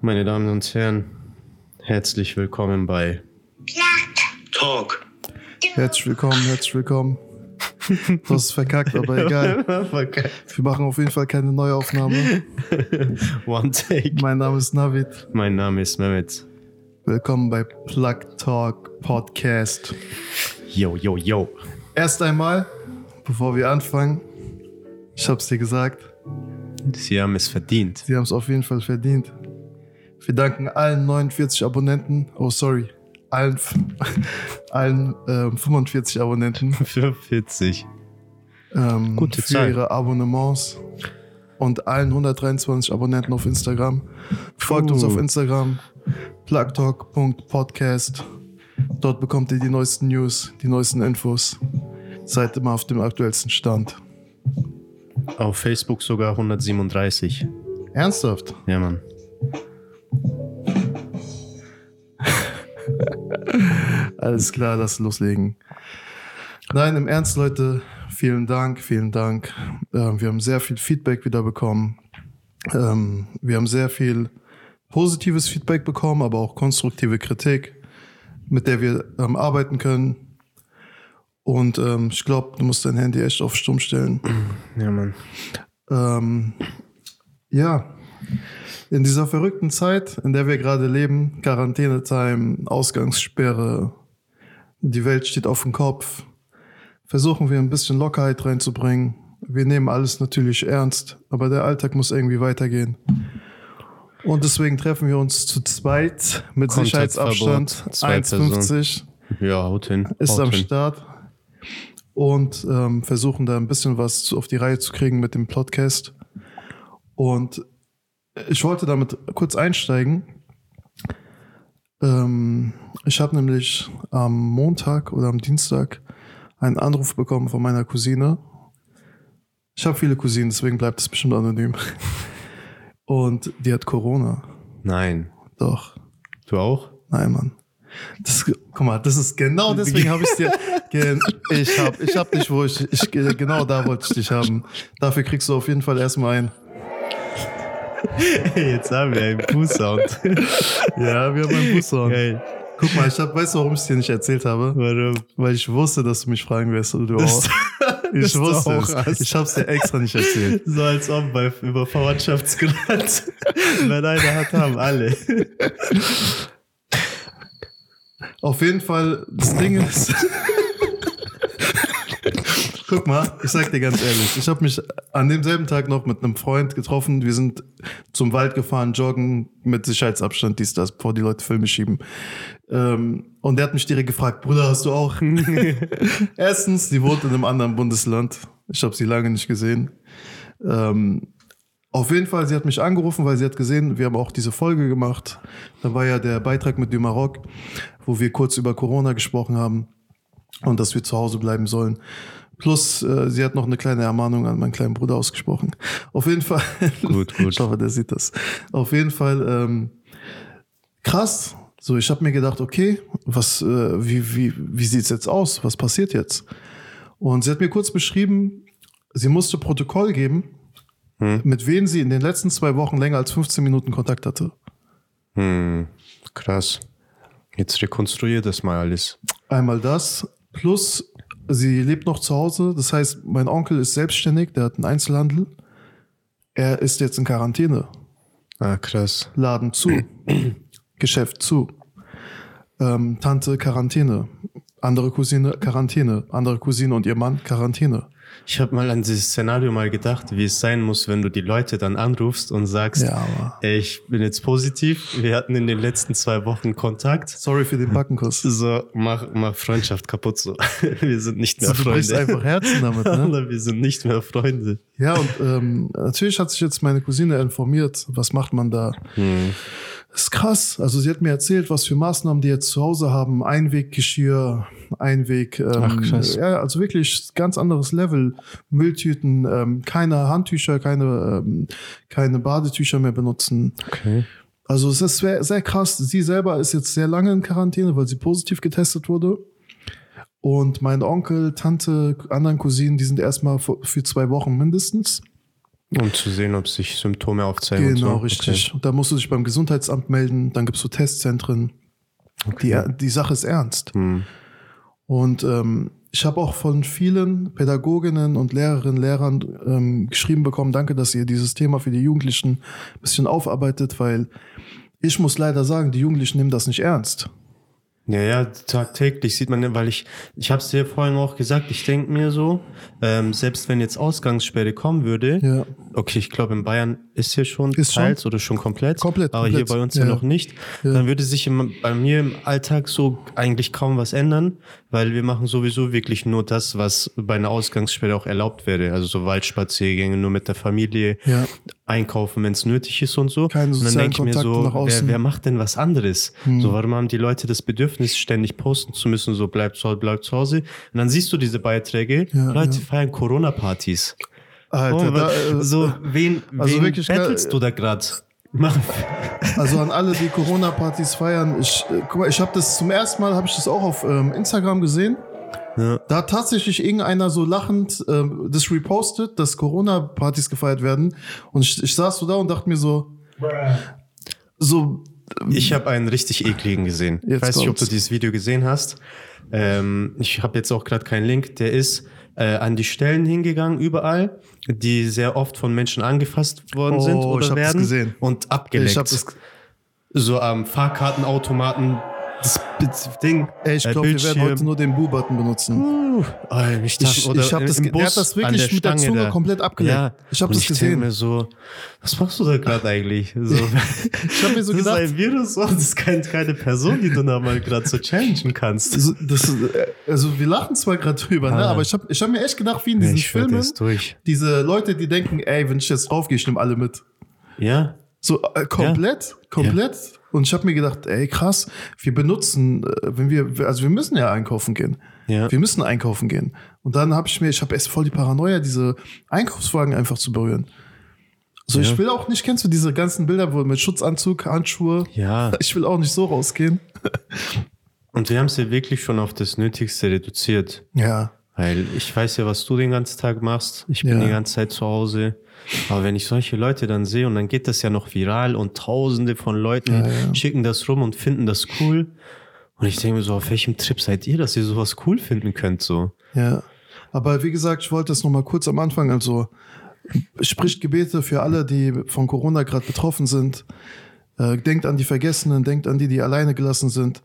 Meine Damen und Herren, herzlich willkommen bei Talk. Herzlich willkommen, herzlich willkommen. Du hast verkackt, aber egal. Wir machen auf jeden Fall keine Neuaufnahme. One Take. Mein Name ist Navid. Mein Name ist Mehmet. Willkommen bei Plug Talk Podcast. Yo, yo, yo. Erst einmal, bevor wir anfangen, ich hab's dir gesagt, Sie haben es verdient. sie haben es auf jeden Fall verdient. Wir danken allen 49 Abonnenten, oh sorry, allen, allen ähm, 45 Abonnenten Für 40. ähm, Gute für Zahl. ihre Abonnements und allen 123 Abonnenten auf Instagram. Folgt uns Puh. auf Instagram, plugtalk.podcast. Dort bekommt ihr die neuesten News, die neuesten Infos. Seid immer auf dem aktuellsten Stand. Auf Facebook sogar 137. Ernsthaft? Ja, Mann. Alles klar, lass loslegen. Nein, im Ernst, Leute, vielen Dank, vielen Dank. Ähm, wir haben sehr viel Feedback wieder bekommen. Ähm, wir haben sehr viel positives Feedback bekommen, aber auch konstruktive Kritik, mit der wir ähm, arbeiten können. Und ich glaube, du musst dein Handy echt auf Stumm stellen. Ja, Mann. Ja, in dieser verrückten Zeit, in der wir gerade leben, Quarantänetime, Ausgangssperre, die Welt steht auf dem Kopf, versuchen wir ein bisschen Lockerheit reinzubringen. Wir nehmen alles natürlich ernst, aber der Alltag muss irgendwie weitergehen. Und deswegen treffen wir uns zu zweit mit Sicherheitsabstand. zwei 1,50 Ja, haut hin. ist haut am hin. Start und ähm, versuchen da ein bisschen was zu- auf die Reihe zu kriegen mit dem Podcast. Und ich wollte damit kurz einsteigen. Ähm, ich habe nämlich am Montag oder am Dienstag einen Anruf bekommen von meiner Cousine. Ich habe viele Cousinen, deswegen bleibt es bestimmt anonym. Und die hat Corona. Nein. Doch. Du auch? Nein, Mann. Das, guck mal, das ist genau deswegen habe ich dir. Ich hab, ich hab dich, wo ich, ich, genau da wollte ich dich haben. Dafür kriegst du auf jeden Fall erstmal ein. Jetzt haben wir einen Poo-Sound. Ja, wir haben einen Bussong. Geil. Guck mal, ich hab, weißt du, warum ich es dir nicht erzählt habe? Warum? Weil ich wusste, dass du mich fragen wirst und du auch. Ich wusste auch es. hast. Ich hab's dir extra nicht erzählt. So als ob bei, über Verwandtschaftsgrad. Wenn einer hat, haben alle. Auf jeden Fall, das Ding ist. Guck mal, ich sag dir ganz ehrlich, ich habe mich an demselben Tag noch mit einem Freund getroffen. Wir sind zum Wald gefahren, joggen mit Sicherheitsabstand, dies, das, bevor die Leute Filme schieben. Ähm, und der hat mich direkt gefragt, Bruder, hast du auch? Erstens, sie wohnt in einem anderen Bundesland. Ich habe sie lange nicht gesehen. Ähm, auf jeden Fall, sie hat mich angerufen, weil sie hat gesehen, wir haben auch diese Folge gemacht. Da war ja der Beitrag mit Du Maroc, wo wir kurz über Corona gesprochen haben und dass wir zu Hause bleiben sollen. Plus, äh, sie hat noch eine kleine Ermahnung an meinen kleinen Bruder ausgesprochen. Auf jeden Fall. Gut, gut. Ich hoffe, der sieht das. Auf jeden Fall ähm, krass. So, ich habe mir gedacht, okay, was, äh, wie, wie, wie sieht's jetzt aus? Was passiert jetzt? Und sie hat mir kurz beschrieben, sie musste Protokoll geben, Hm. mit wem sie in den letzten zwei Wochen länger als 15 Minuten Kontakt hatte. Hm, krass. Jetzt rekonstruier das mal alles. Einmal das, plus sie lebt noch zu Hause. Das heißt, mein Onkel ist selbstständig, der hat einen Einzelhandel. Er ist jetzt in Quarantäne. Ah, krass. Laden zu, Geschäft zu. Ähm, Tante Quarantäne, andere Cousine Quarantäne, andere Cousine und ihr Mann Quarantäne. Ich habe mal an dieses Szenario mal gedacht, wie es sein muss, wenn du die Leute dann anrufst und sagst, Ja, aber ey, ich bin jetzt positiv, wir hatten in den letzten zwei Wochen Kontakt. sorry für den Backenkuss. So, mach, mach Freundschaft kaputt so. Wir sind nicht mehr So, du brichst Freunde. einfach Herzen damit, ne? Wir sind nicht mehr Freunde. Ja, und ähm, natürlich hat sich jetzt meine Cousine informiert, was macht man da. Hm. Das ist krass. Also sie hat mir erzählt, was für Maßnahmen die jetzt zu Hause haben. Einweggeschirr, Einweg. Ähm, Ach, krass. Ja, also wirklich ganz anderes Level. Mülltüten, ähm, keine Handtücher, keine, ähm, keine Badetücher mehr benutzen. Okay. Also es ist sehr, sehr krass. Sie selber ist jetzt sehr lange in Quarantäne, weil sie positiv getestet wurde. Und mein Onkel, Tante, anderen Cousinen, die sind erstmal für für zwei Wochen mindestens. Um zu sehen, ob sich Symptome aufzeigen. Genau, so. richtig. Okay. Da musst du dich beim Gesundheitsamt melden, dann gibst du Testzentren. Okay. Die, die Sache ist ernst. Hm. Und ähm, ich habe auch von vielen Pädagoginnen und Lehrerinnen, Lehrern ähm, geschrieben bekommen, danke, dass ihr dieses Thema für die Jugendlichen ein bisschen aufarbeitet, weil ich muss leider sagen, die Jugendlichen nehmen das nicht ernst. Ja, ja, tagtäglich sieht man, weil ich, ich habe es dir vorhin auch gesagt, ich denke mir so, ähm, selbst wenn jetzt Ausgangssperre kommen würde, ja. okay, ich glaube in Bayern ist hier schon ist teils schon? oder schon komplett, komplett aber komplett. hier bei uns ja, ja noch nicht, ja. dann würde sich im, bei mir im Alltag so eigentlich kaum was ändern, weil wir machen sowieso wirklich nur das, was bei einer Ausgangssperre auch erlaubt wäre, also so Waldspaziergänge nur mit der Familie, ja. Einkaufen, wenn es nötig ist und so. Keine und dann denke ich mir so, wer, wer macht denn was anderes? Hm. So, warum haben die Leute das Bedürfnis, ständig posten zu müssen, so bleibt zu Hause, bleibt zu Hause? Und dann siehst du diese Beiträge, ja, Leute ja. feiern Corona-Partys. Alter, oh, da, äh, so, wen, also wen wirklich battlest du da gerade? Also an alle, die Corona-Partys feiern, ich, äh, guck mal, ich habe das zum ersten Mal, habe ich das auch auf ähm, Instagram gesehen. Ja. Da hat tatsächlich irgendeiner so lachend äh, das repostet, dass Corona-Partys gefeiert werden. Und ich, ich saß so da und dachte mir so, so. Ähm, ich habe einen richtig ekligen gesehen. Ich weiß nicht, ob du dieses Video gesehen hast. Ähm, ich habe jetzt auch gerade keinen Link. Der ist äh, an die Stellen hingegangen, überall, die sehr oft von Menschen angefasst worden oh, sind oder werden und abgeleckt. so am Fahrkartenautomaten das, das Ding. Ey, ich glaube, wir werden heute nur den Bu-Button benutzen. Uh, ich ich, ich habe das, hat das wirklich mit der Zunge da. komplett abgelenkt. Ja, ich habe das ich gesehen. Mir so, was machst du da gerade eigentlich? So, ich habe mir so das gedacht, ist ein Virus und das ist kein, keine Person, die du da mal gerade so challengen kannst. Also, das, also wir lachen zwar gerade drüber, ah. ne? aber ich habe ich hab mir echt gedacht, wie in diesen ja, Filmen, diese Leute, die denken, ey, wenn ich jetzt draufgehe, ich nehme alle mit. Ja. So äh, komplett, ja. komplett. Ja. Und ich habe mir gedacht, ey, krass, wir benutzen, äh, wenn wir, also wir müssen ja einkaufen gehen. Ja. Wir müssen einkaufen gehen. Und dann habe ich mir, ich habe erst voll die Paranoia, diese Einkaufswagen einfach zu berühren. So, ja. ich will auch nicht, kennst du diese ganzen Bilder, wo mit Schutzanzug, Handschuhe? Ja. Ich will auch nicht so rausgehen. Und wir haben es ja wirklich schon auf das Nötigste reduziert. Ja. Weil ich weiß ja, was du den ganzen Tag machst. Ich bin ja. die ganze Zeit zu Hause. Aber wenn ich solche Leute dann sehe und dann geht das ja noch viral und tausende von Leuten ja, ja. schicken das rum und finden das cool. Und ich denke mir so, auf welchem Trip seid ihr, dass ihr sowas cool finden könnt, so? Ja. Aber wie gesagt, ich wollte das nochmal kurz am Anfang, also spricht Gebete für alle, die von Corona gerade betroffen sind. Äh, denkt an die Vergessenen, denkt an die, die alleine gelassen sind.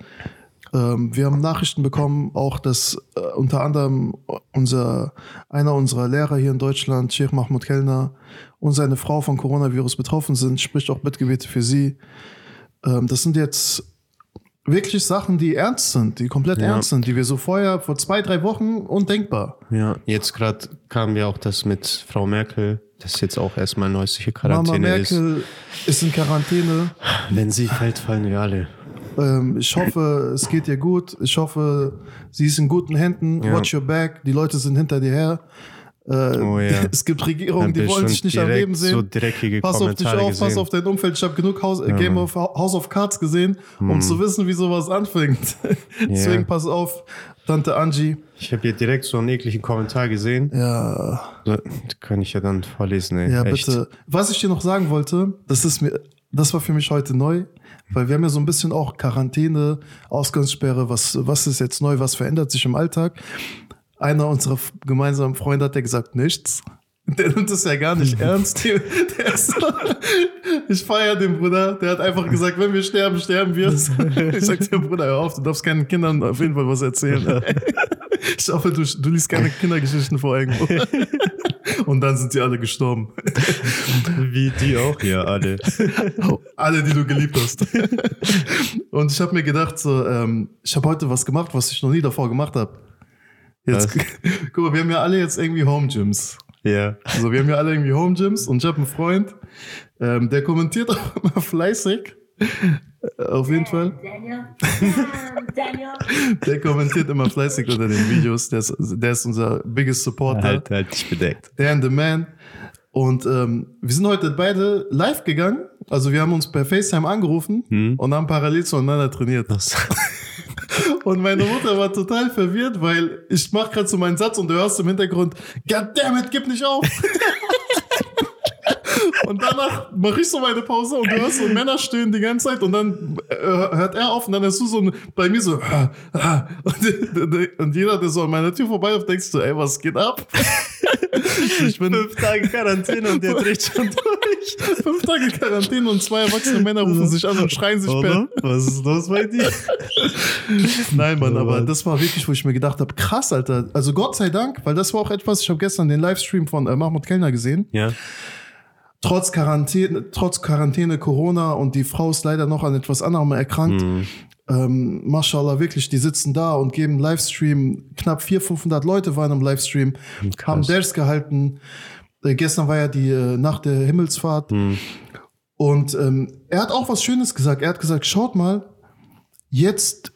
Ähm, wir haben Nachrichten bekommen, auch dass äh, unter anderem unser, einer unserer Lehrer hier in Deutschland, Sheikh Mahmoud Kellner, und seine Frau von Coronavirus betroffen sind, spricht auch Bittgebete für sie. Ähm, das sind jetzt wirklich Sachen, die ernst sind, die komplett ja. ernst sind, die wir so vorher, vor zwei, drei Wochen undenkbar. Ja, jetzt gerade kam ja auch das mit Frau Merkel, das jetzt auch erstmal neueste Quarantäne Mama Merkel ist. ist in Quarantäne. Wenn sie fällt, fallen wir alle. Ähm, ich hoffe, es geht dir gut. Ich hoffe, sie ist in guten Händen. Ja. Watch your back. Die Leute sind hinter dir her. Äh, oh, ja. Es gibt Regierungen, die wollen dich nicht am Leben sehen. So dreckige pass auf dich auf, pass auf dein Umfeld. Ich habe genug House, ja. Game of House of Cards gesehen, um hm. zu wissen, wie sowas anfängt. Deswegen pass auf, Tante Angie. Ich habe hier direkt so einen ekligen Kommentar gesehen. Ja. So, kann ich ja dann vorlesen, ey. Ja, Echt. bitte. Was ich dir noch sagen wollte, das ist mir, das war für mich heute neu. Weil wir haben ja so ein bisschen auch Quarantäne, Ausgangssperre, was, was ist jetzt neu, was verändert sich im Alltag. Einer unserer gemeinsamen Freunde hat ja gesagt, nichts. Der nimmt es ja gar nicht ernst. Der ist so, ich feiere den Bruder. Der hat einfach gesagt, wenn wir sterben, sterben wir. Ich sag dir, Bruder, hör auf, du darfst keinen Kindern auf jeden Fall was erzählen. Ich hoffe, du, du liest keine Kindergeschichten vor irgendwo. Und dann sind sie alle gestorben. Wie die auch, ja, alle. Alle, die du geliebt hast. Und ich habe mir gedacht, so, ähm, ich habe heute was gemacht, was ich noch nie davor gemacht habe. Jetzt, guck mal, wir haben ja alle jetzt irgendwie Home Gyms. Ja. Also wir haben ja alle irgendwie Home Gyms und ich habe einen Freund, ähm, der kommentiert auch immer fleißig. Auf jeden Fall. Daniel. Daniel. Der kommentiert immer fleißig unter den Videos. Der ist, der ist unser biggest supporter. Halt, halt dich bedeckt. Der and the man. Und ähm, wir sind heute beide live gegangen. Also wir haben uns per FaceTime angerufen hm. und haben parallel zueinander trainiert. und meine Mutter war total verwirrt, weil ich mach gerade so meinen Satz und du hörst im Hintergrund, Goddammit, gib nicht auf. Und danach mache ich so meine Pause und du hörst so Männer stöhnen die ganze Zeit und dann äh, hört er auf und dann hast du so bei mir so ah, ah. Und, und, jeder, der so an meiner Tür vorbeiläuft, denkst du, ey, was geht ab? Ich bin fünf Tage Quarantäne und der dreht schon durch. Fünf Tage Quarantäne und zwei erwachsene Männer rufen sich an und schreien sich per. Was ist los bei dir? Nein, Mann, aber das war wirklich, wo ich mir gedacht habe, krass, Alter. Also Gott sei Dank, weil das war auch etwas, ich habe gestern den Livestream von äh, Mahmoud Kellner gesehen. Ja trotz Quarantäne, trotz Quarantäne, Corona und die Frau ist leider noch an etwas anderem erkrankt. Mhm. Ähm, Mashallah, wirklich, die sitzen da und geben Livestream. Knapp 400, 500 Leute waren im Livestream, Krass. haben Ders gehalten. Äh, gestern war ja die äh, Nacht der Himmelsfahrt. Mhm. Und ähm, er hat auch was Schönes gesagt. Er hat gesagt, schaut mal, jetzt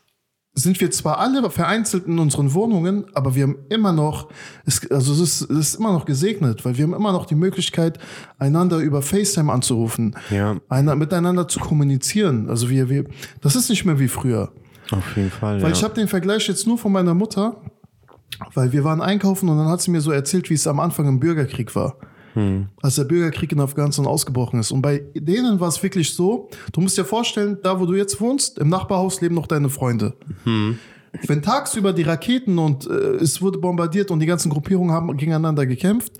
sind wir zwar alle vereinzelt in unseren Wohnungen, aber wir haben immer noch, es, also es ist, es ist immer noch gesegnet, weil wir haben immer noch die Möglichkeit, einander über FaceTime anzurufen, ja. einer, miteinander zu kommunizieren. Also wir, wir, das ist nicht mehr wie früher. Auf jeden Fall. Weil ja. ich habe den Vergleich jetzt nur von meiner Mutter, weil wir waren einkaufen und dann hat sie mir so erzählt, wie es am Anfang im Bürgerkrieg war. Hm. Als der Bürgerkrieg in Afghanistan ausgebrochen ist. Und bei denen war es wirklich so, du musst dir vorstellen, da wo du jetzt wohnst, im Nachbarhaus leben noch deine Freunde. Hm. Wenn tagsüber die Raketen und äh, es wurde bombardiert und die ganzen Gruppierungen haben gegeneinander gekämpft,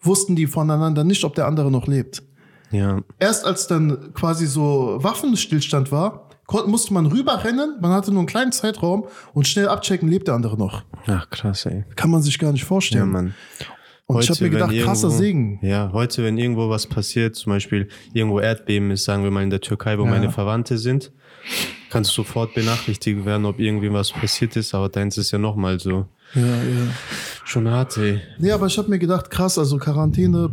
wussten die voneinander nicht, ob der andere noch lebt. Ja. Erst als dann quasi so Waffenstillstand war, musste man rüberrennen, man hatte nur einen kleinen Zeitraum und schnell abchecken, lebt der andere noch. Ach krass, ey. Kann man sich gar nicht vorstellen. Ja, Mann. Und heute, ich habe mir gedacht, krasser irgendwo, Segen. Ja, heute, wenn irgendwo was passiert, zum Beispiel irgendwo Erdbeben ist, sagen wir mal in der Türkei, wo ja. meine Verwandte sind, kannst du sofort benachrichtigt werden, ob irgendwie was passiert ist, aber deins ist ja nochmal so. Ja, ja. Schon hart, ey. Nee, aber ich habe mir gedacht, krass, also Quarantäne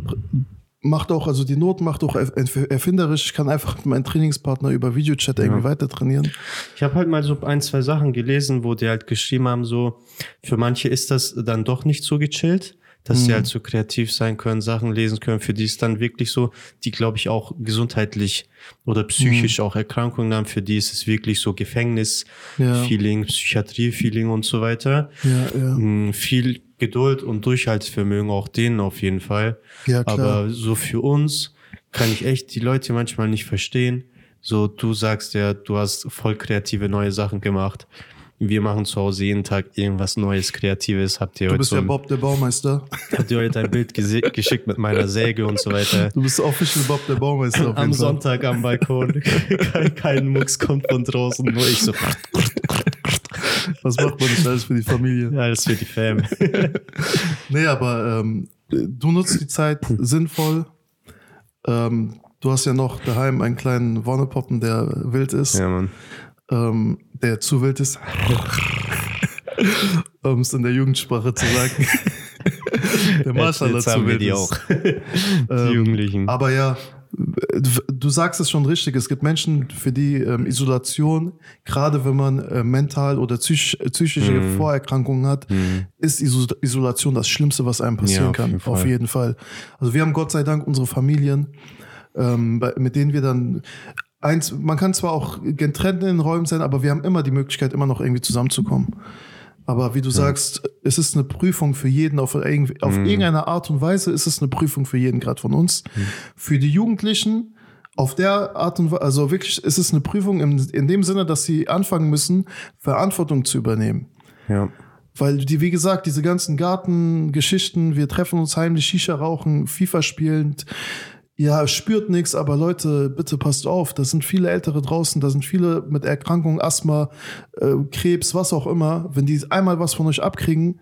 macht auch, also die Not macht auch erfinderisch. Ich kann einfach mit meinem Trainingspartner über Videochat irgendwie ja. weiter trainieren. Ich habe halt mal so ein, zwei Sachen gelesen, wo die halt geschrieben haben, so, für manche ist das dann doch nicht so gechillt dass mhm. sie halt so kreativ sein können, Sachen lesen können, für die ist dann wirklich so, die glaube ich auch gesundheitlich oder psychisch mhm. auch Erkrankungen haben, für die ist es wirklich so Gefängnis-Feeling, ja. Psychiatrie-Feeling und so weiter. Ja, ja. Mhm, viel Geduld und Durchhaltsvermögen auch denen auf jeden Fall. Ja, klar. Aber so für uns kann ich echt die Leute manchmal nicht verstehen. So, du sagst ja, du hast voll kreative neue Sachen gemacht. Wir machen zu Hause jeden Tag irgendwas Neues, Kreatives. Habt ihr du heute bist so ja Bob der Baumeister. Habt ihr heute ein Bild geschickt mit meiner Säge und so weiter? Du bist official Bob der Baumeister. am Sonntag am Balkon. kein, kein Mucks kommt von draußen, nur ich so. Was macht man nicht alles für die Familie? Ja, alles für die Fam. nee, aber ähm, du nutzt die Zeit sinnvoll. Ähm, du hast ja noch daheim einen kleinen Wonnepoppen, der wild ist. Ja, Mann ähm, der zu wild ist, um es in der Jugendsprache zu sagen. der Marshall dazu wild die ist. auch. die ähm, Jugendlichen. Aber ja, du sagst es schon richtig. Es gibt Menschen, für die ähm, Isolation, gerade wenn man äh, mental oder psychisch, psychische mm. Vorerkrankungen hat, mm. ist Isolation das Schlimmste, was einem passieren ja, auf kann. Jeden auf jeden Fall. Also wir haben Gott sei Dank unsere Familien, ähm, mit denen wir dann eins, man kann zwar auch getrennt in den Räumen sein, aber wir haben immer die Möglichkeit, immer noch irgendwie zusammenzukommen. Aber wie du ja. sagst, es ist eine Prüfung für jeden, auf, irgendwie, auf mhm. irgendeine Art und Weise ist es eine Prüfung für jeden, gerade von uns. Mhm. Für die Jugendlichen, auf der Art und Weise, also wirklich ist es eine Prüfung in, in dem Sinne, dass sie anfangen müssen, Verantwortung zu übernehmen. Ja. Weil die, wie gesagt, diese ganzen Gartengeschichten, wir treffen uns heimlich, Shisha rauchen, FIFA spielend, ja, spürt nichts, aber Leute, bitte passt auf, da sind viele Ältere draußen, da sind viele mit Erkrankungen, Asthma, äh, Krebs, was auch immer. Wenn die einmal was von euch abkriegen,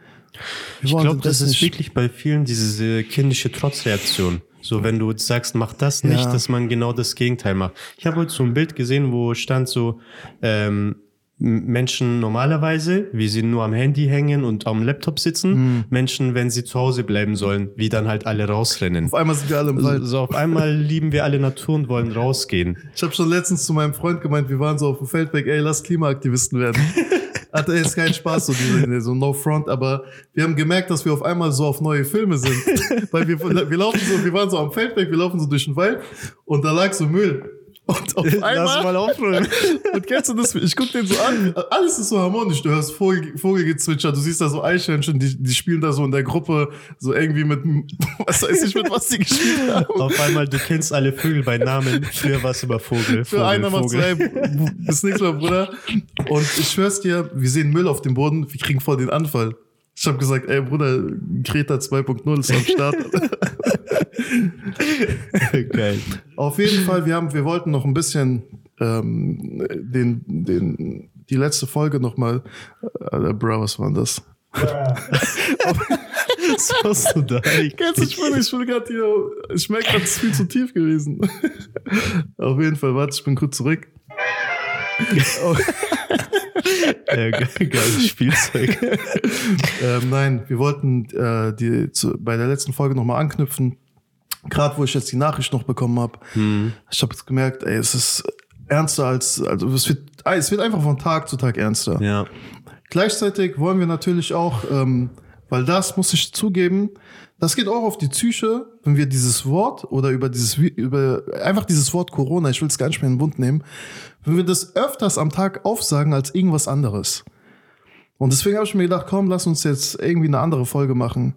ich glaube, das, das ist wirklich bei vielen diese kindische Trotzreaktion. So, wenn du sagst, mach das nicht, ja. dass man genau das Gegenteil macht. Ich habe heute so ein Bild gesehen, wo stand so, ähm, Menschen normalerweise, wie sie nur am Handy hängen und am Laptop sitzen. Mhm. Menschen, wenn sie zu Hause bleiben sollen, wie dann halt alle rausrennen. Auf einmal sind wir alle im Wald. So, auf einmal lieben wir alle Natur und wollen rausgehen. Ich habe schon letztens zu meinem Freund gemeint, wir waren so auf dem Feldweg, ey, lass Klimaaktivisten werden. Hatte jetzt keinen Spaß, so, diese, so No Front, aber wir haben gemerkt, dass wir auf einmal so auf neue Filme sind. Weil wir, wir laufen so, wir waren so am Feldweg, wir laufen so durch den Wald und da lag so Müll. Und auf einmal. Lass mal aufräumen. Und kennst du das? Ich guck den so an. Alles ist so harmonisch. Du hörst Vogel, Vogelgezwitscher. Du siehst da so Eichhörnchen, die, die spielen da so in der Gruppe so irgendwie mit, was weiß ich, mit was die gespielt haben. Auf einmal, du kennst alle Vögel bei Namen. Für was über Vogel. Für Vogel, einer mal zwei. Bis nächstes Mal, Bruder. Und ich schwör's dir, wir sehen Müll auf dem Boden. Wir kriegen voll den Anfall. Ich habe gesagt, ey Bruder, Greta 2.0 ist am Start. Geil. Auf jeden Fall, wir haben, wir wollten noch ein bisschen ähm, den, den, die letzte Folge nochmal. Äh, Bro, was war das? was hast du da? Ich bin, ich bin gerade hier, ich merke gerade, es ist viel zu tief gewesen. Auf jeden Fall, warte, ich bin kurz zurück. Oh. ja, geiles Spielzeug. ähm, nein, wir wollten äh, die, zu, bei der letzten Folge nochmal anknüpfen. Gerade wo ich jetzt die Nachricht noch bekommen habe. Hm. Ich habe jetzt gemerkt, ey, es ist ernster als, also es wird, es wird einfach von Tag zu Tag ernster. Ja. Gleichzeitig wollen wir natürlich auch, ähm, weil das muss ich zugeben, das geht auch auf die Psyche, wenn wir dieses Wort oder über dieses, über einfach dieses Wort Corona, ich will es gar nicht mehr in den Mund nehmen, wenn wir das öfters am Tag aufsagen als irgendwas anderes. Und deswegen habe ich mir gedacht, komm, lass uns jetzt irgendwie eine andere Folge machen.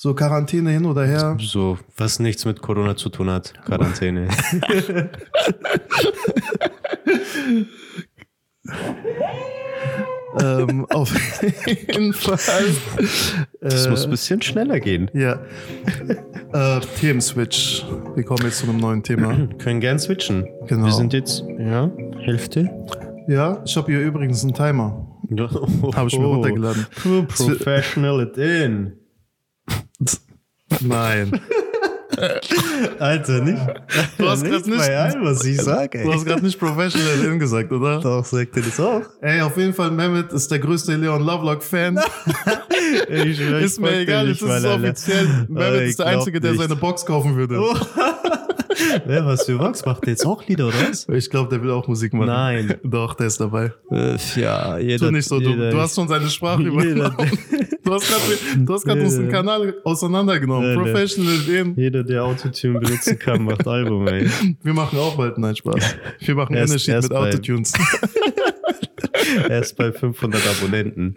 So Quarantäne hin oder her. So, was nichts mit Corona zu tun hat. Quarantäne. ähm, auf jeden Fall. Das äh, muss ein bisschen schneller gehen. Ja. Äh, Themenswitch. Wir kommen jetzt zu einem neuen Thema. Wir können gern switchen. Genau. Wir sind jetzt, ja, Hälfte. Ja, ich habe hier übrigens einen Timer. Oh, habe ich mir runtergeladen. Professional it in. Nein. Alter, nicht? Du hast gerade nicht, allem, was ich sage. Du hast gerade nicht professional in gesagt, oder? Doch, sagt er das auch. Ey, auf jeden Fall, Mehmet ist der größte Leon Lovelock-Fan. ist mir egal, das ist offiziell. Mehmet ist der Einzige, der seine Box kaufen würde. Oh. Wer, was für Vox? Macht der jetzt auch Lieder, oder was? Ich glaube, der will auch Musik machen. Nein. Doch, der ist dabei. Äh, ja, jeder. Tu nicht so, du, du hast schon seine Sprache übernommen. Du hast gerade unseren Kanal auseinandergenommen. Jeder, Professional in. Jeder, der Autotune benutzen kann, macht Album, ey. Wir machen auch bald, nein, Spaß. Wir machen erst, Energy erst mit Autotunes. Erst bei 500 Abonnenten.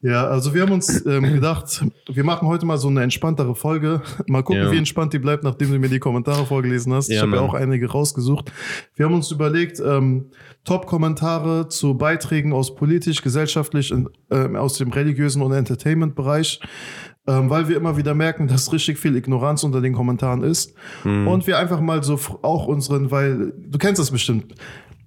Ja, also wir haben uns ähm, gedacht, wir machen heute mal so eine entspanntere Folge. Mal gucken, ja. wie entspannt die bleibt, nachdem du mir die Kommentare vorgelesen hast. Ja, ich habe ja auch einige rausgesucht. Wir haben uns überlegt, ähm, Top-Kommentare zu Beiträgen aus politisch, gesellschaftlich, äh, aus dem religiösen und Entertainment-Bereich ähm, weil wir immer wieder merken, dass richtig viel Ignoranz unter den Kommentaren ist. Mhm. Und wir einfach mal so auch unseren, weil du kennst das bestimmt,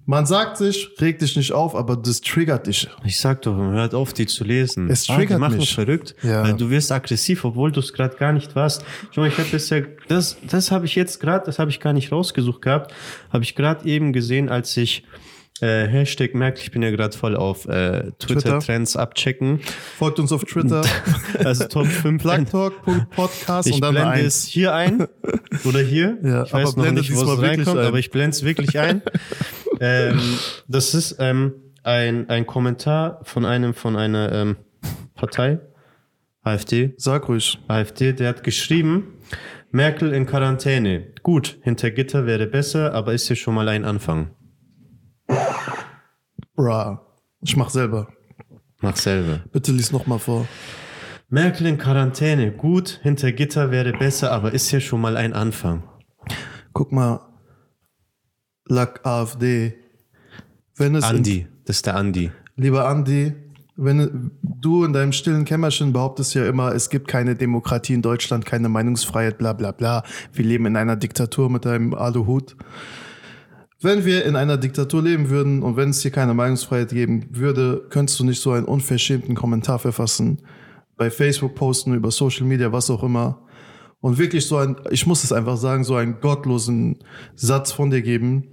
man sagt sich, reg dich nicht auf, aber das triggert dich. Ich sag doch, hört auf, die zu lesen. Es triggert ah, die machen mich. verrückt. Ja. Weil du wirst aggressiv, obwohl du es gerade gar nicht warst. Ich, meine, ich habe das ja, das, das habe ich jetzt gerade, das habe ich gar nicht rausgesucht gehabt, habe ich gerade eben gesehen, als ich äh, Hashtag merkt, ich bin ja gerade voll auf äh, Twitter-Trends abchecken. Folgt uns auf Twitter. also Top 5. Plugtalk.podcast und dann blende es hier ein. Oder hier. Ja, ich weiß noch nicht, wo es reinkommt, ein. aber ich blende es wirklich ein. ähm, das ist ähm, ein, ein Kommentar von einem von einer ähm, Partei. AfD. Sag ruhig. AfD, der hat geschrieben, Merkel in Quarantäne. Gut, hinter Gitter wäre besser, aber ist ja schon mal ein Anfang. Bra. Ich mach selber. Mach selber. Bitte lies nochmal vor. Merkel in Quarantäne. Gut, hinter Gitter wäre besser, aber ist ja schon mal ein Anfang. Guck mal. Lack AfD. Wenn es Andi, das ist der Andi. Lieber Andi, wenn du in deinem stillen Kämmerchen behauptest ja immer, es gibt keine Demokratie in Deutschland, keine Meinungsfreiheit, bla bla bla. Wir leben in einer Diktatur mit deinem Aluhut. Wenn wir in einer Diktatur leben würden und wenn es hier keine Meinungsfreiheit geben würde, könntest du nicht so einen unverschämten Kommentar verfassen, bei Facebook posten, über Social Media, was auch immer. Und wirklich so ein, ich muss es einfach sagen, so einen gottlosen Satz von dir geben,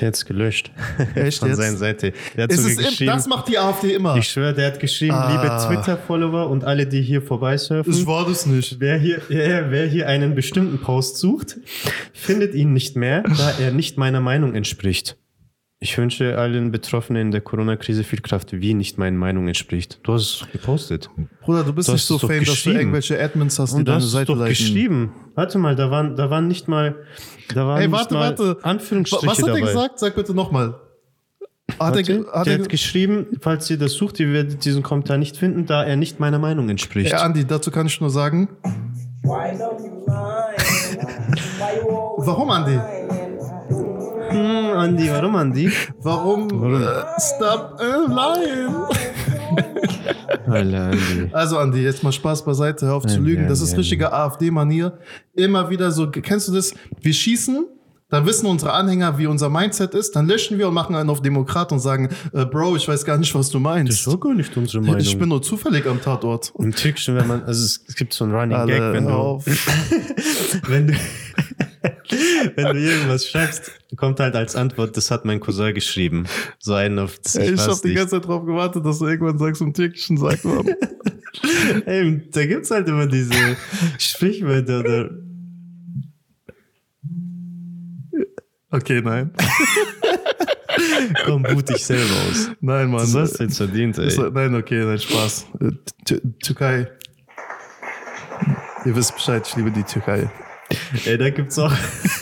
der hat's gelöscht. Echt Von jetzt? seiner Seite. Der hat ist sogar geschrieben, das macht die AfD immer. Ich schwöre, der hat geschrieben, ah. liebe Twitter-Follower und alle, die hier vorbeisurfen. Ich war das nicht. Wer hier, ja, wer hier einen bestimmten Post sucht, findet ihn nicht mehr, da er nicht meiner Meinung entspricht. Ich wünsche allen Betroffenen in der Corona-Krise viel Kraft, wie nicht meinen Meinungen entspricht. Du hast es gepostet. Bruder, du bist du nicht so fame, dass du irgendwelche Admins hast, die Und deine Seite doch leiten. geschrieben. Warte mal, da waren, da waren nicht mal, da waren Ey, warte, nicht mal warte. Anführungsstriche Was hat er gesagt? Sag bitte nochmal. Hat er, hat der hat geschrieben, falls ihr das sucht, ihr werdet diesen Kommentar nicht finden, da er nicht meiner Meinung entspricht. Ja, Andi, dazu kann ich nur sagen. Warum, Andi? Hm, Andi, warum, Andi? Warum? warum? Uh, stop uh, lying. Andi. Also, Andi, jetzt mal Spaß beiseite, hör auf zu lügen. Das ist richtige AfD-Manier. Immer wieder so, kennst du das? Wir schießen dann wissen unsere Anhänger, wie unser Mindset ist. Dann löschen wir und machen einen auf Demokrat und sagen, äh, Bro, ich weiß gar nicht, was du meinst. Das ist auch gar nicht unsere Meinung. Ich bin nur zufällig am Tatort. Im Türkischen, wenn man, also es, es gibt so einen Running Alle Gag, wenn du, wenn du, wenn du irgendwas schreibst, kommt halt als Antwort, das hat mein Cousin geschrieben. So einen auf Ich, ich habe die ganze Zeit drauf gewartet, dass du irgendwann sagst, im Türkischen sagt man. Ey, da gibt's halt immer diese Sprichwörter oder Okay, nein. Komm, boot dich selber aus. Nein, Mann. Du hast jetzt verdient, ey. Nein, okay, nein, Spaß. T Türkei. Ihr wisst Bescheid, ich liebe die Türkei. Ey, da gibt's auch,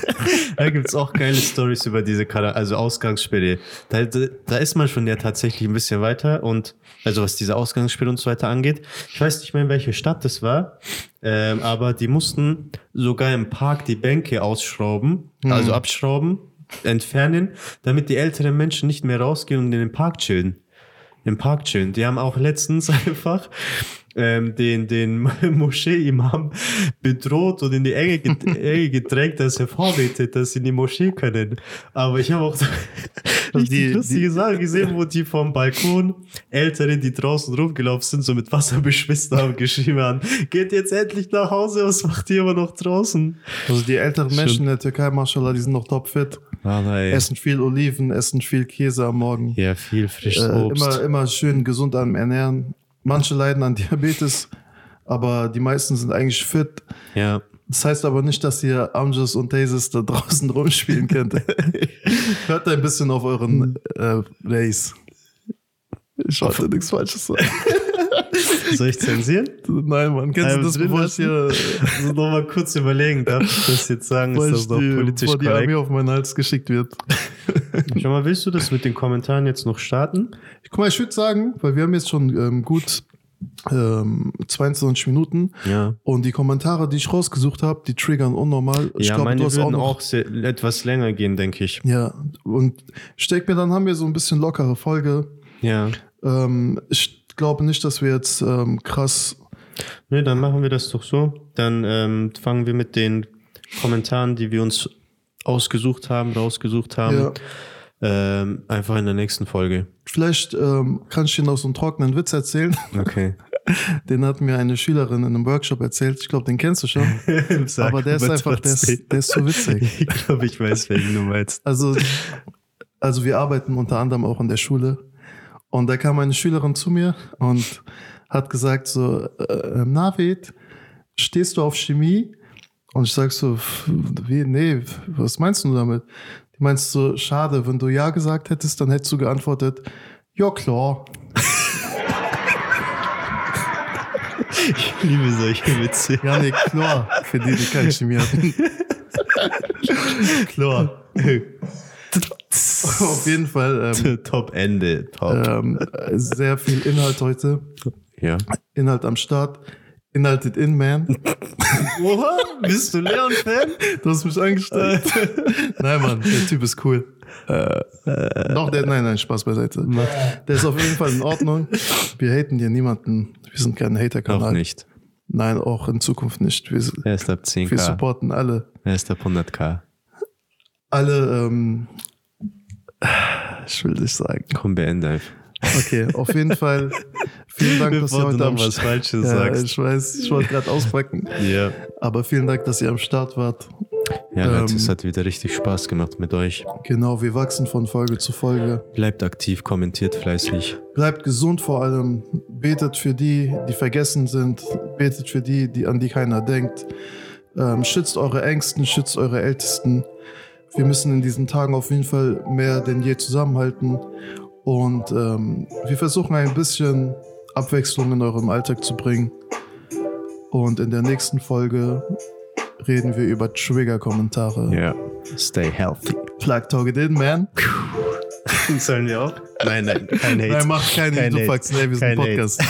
da gibt's auch geile Stories über diese Kar also Ausgangssperre. Da, da, ist man schon ja tatsächlich ein bisschen weiter und, also was diese Ausgangssperre und so weiter angeht. Ich weiß nicht mehr, in welche Stadt das war, ähm, aber die mussten sogar im Park die Bänke ausschrauben, mhm. also abschrauben, entfernen, damit die älteren Menschen nicht mehr rausgehen und in den Park chillen. Im Park chillen. Die haben auch letztens einfach ähm, den, den Moschee-Imam bedroht und in die Enge, Enge gedrängt, dass er vorbetet, dass sie in die Moschee können. Aber ich habe auch die, lustige Sachen gesehen, wo die vom Balkon Ältere, die draußen rumgelaufen sind, so mit Wasser beschwitzt haben, geschrieben haben, geht jetzt endlich nach Hause, was macht ihr immer noch draußen? Also die älteren Menschen in der Türkei, Mashallah, die sind noch topfit. Ah, essen viel Oliven, essen viel Käse am Morgen. Ja, viel frisches äh, Obst. Immer, immer schön gesund am Ernähren. Manche leiden an Diabetes, aber die meisten sind eigentlich fit. Ja. Das heißt aber nicht, dass ihr Amjus und Tazes da draußen rumspielen könnt. Hört ein bisschen auf euren äh, Race. Ich wollte nichts Falsches sagen. Soll ich zensieren? Nein, Mann. Kennst du das, bevor ich hier also noch mal kurz überlegen darf, ich das jetzt sagen, ist das doch politisch die korrekt. Armee auf meinen Hals geschickt wird. Schau mal, willst du das mit den Kommentaren jetzt noch starten? Guck mal, ich würde sagen, weil wir haben jetzt schon ähm, gut ähm, 22 Minuten. Ja. Und die Kommentare, die ich rausgesucht habe, die triggern unnormal. Ich ja, glaub, meine würden auch, auch sehr, etwas länger gehen, denke ich. Ja, und ich denke mir, dann haben wir so ein bisschen lockere Folge. Ja. Ähm, ich glaube nicht, dass wir jetzt ähm, krass. Nee, dann machen wir das doch so. Dann ähm, fangen wir mit den Kommentaren, die wir uns ausgesucht haben, rausgesucht haben. Ja. Ähm, einfach in der nächsten Folge. Vielleicht ähm, kann ich dir noch so einen trockenen Witz erzählen. Okay. Den hat mir eine Schülerin in einem Workshop erzählt. Ich glaube, den kennst du schon. Aber der ist einfach, der ist, der ist so witzig. Ich glaube, ich weiß, welchen du meinst. Also, also wir arbeiten unter anderem auch in der Schule. Und da kam eine Schülerin zu mir und hat gesagt so, äh, Navid, stehst du auf Chemie? Und ich sag so, wie, nee, was meinst du damit? Die meinst so, schade, wenn du Ja gesagt hättest, dann hättest du geantwortet, ja klar. Ich liebe solche Witze. Ja, nee, klar, für die, die keine Chemie hatten. klar. Auf jeden Fall. Ähm, Top Ende. Top. Ähm, sehr viel Inhalt heute. Ja. Inhalt am Start. Inhalted in, man. Oha, bist du Leon-Fan? Du hast mich angestellt. nein, Mann, der Typ ist cool. Äh, Doch, der, nein, nein, Spaß beiseite. Der ist auf jeden Fall in Ordnung. Wir haten hier niemanden. Wir sind kein Hater-Kanal. Auch nicht. Nein, auch in Zukunft nicht. Wir, er ist ab 10k. Wir supporten alle. Er ist ab 100k. Alle, ähm, ich will nicht sagen. Komm, beende einfach. Okay, auf jeden Fall. Vielen Dank, dass ihr heute am was Falsches ja, sagst. Ich weiß, ich wollte gerade auspacken. Ja. Aber vielen Dank, dass ihr am Start wart. Ja, Leute, ähm, es hat wieder richtig Spaß gemacht mit euch. Genau, wir wachsen von Folge zu Folge. Bleibt aktiv, kommentiert fleißig. Bleibt gesund vor allem. Betet für die, die vergessen sind. Betet für die, die an die keiner denkt. Ähm, schützt eure Ängsten, schützt eure Ältesten. wir müssen in diesen Tagen auf jeden Fall mehr denn je zusammenhalten. Und ähm, wir versuchen ein bisschen Abwechslung in eurem Alltag zu bringen. Und in der nächsten Folge reden wir über Trigger-Kommentare. Ja, yeah. stay healthy. Plug Talk It In, man. Sollen wir auch? Nein, nein, kein Hate. Nein, mach keine kein du fucks. Nee, wir sind Podcast.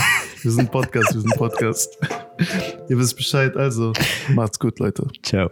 Wir sind Podcast, wir sind Podcast. Ihr wisst Bescheid, also macht's gut, Leute. Ciao.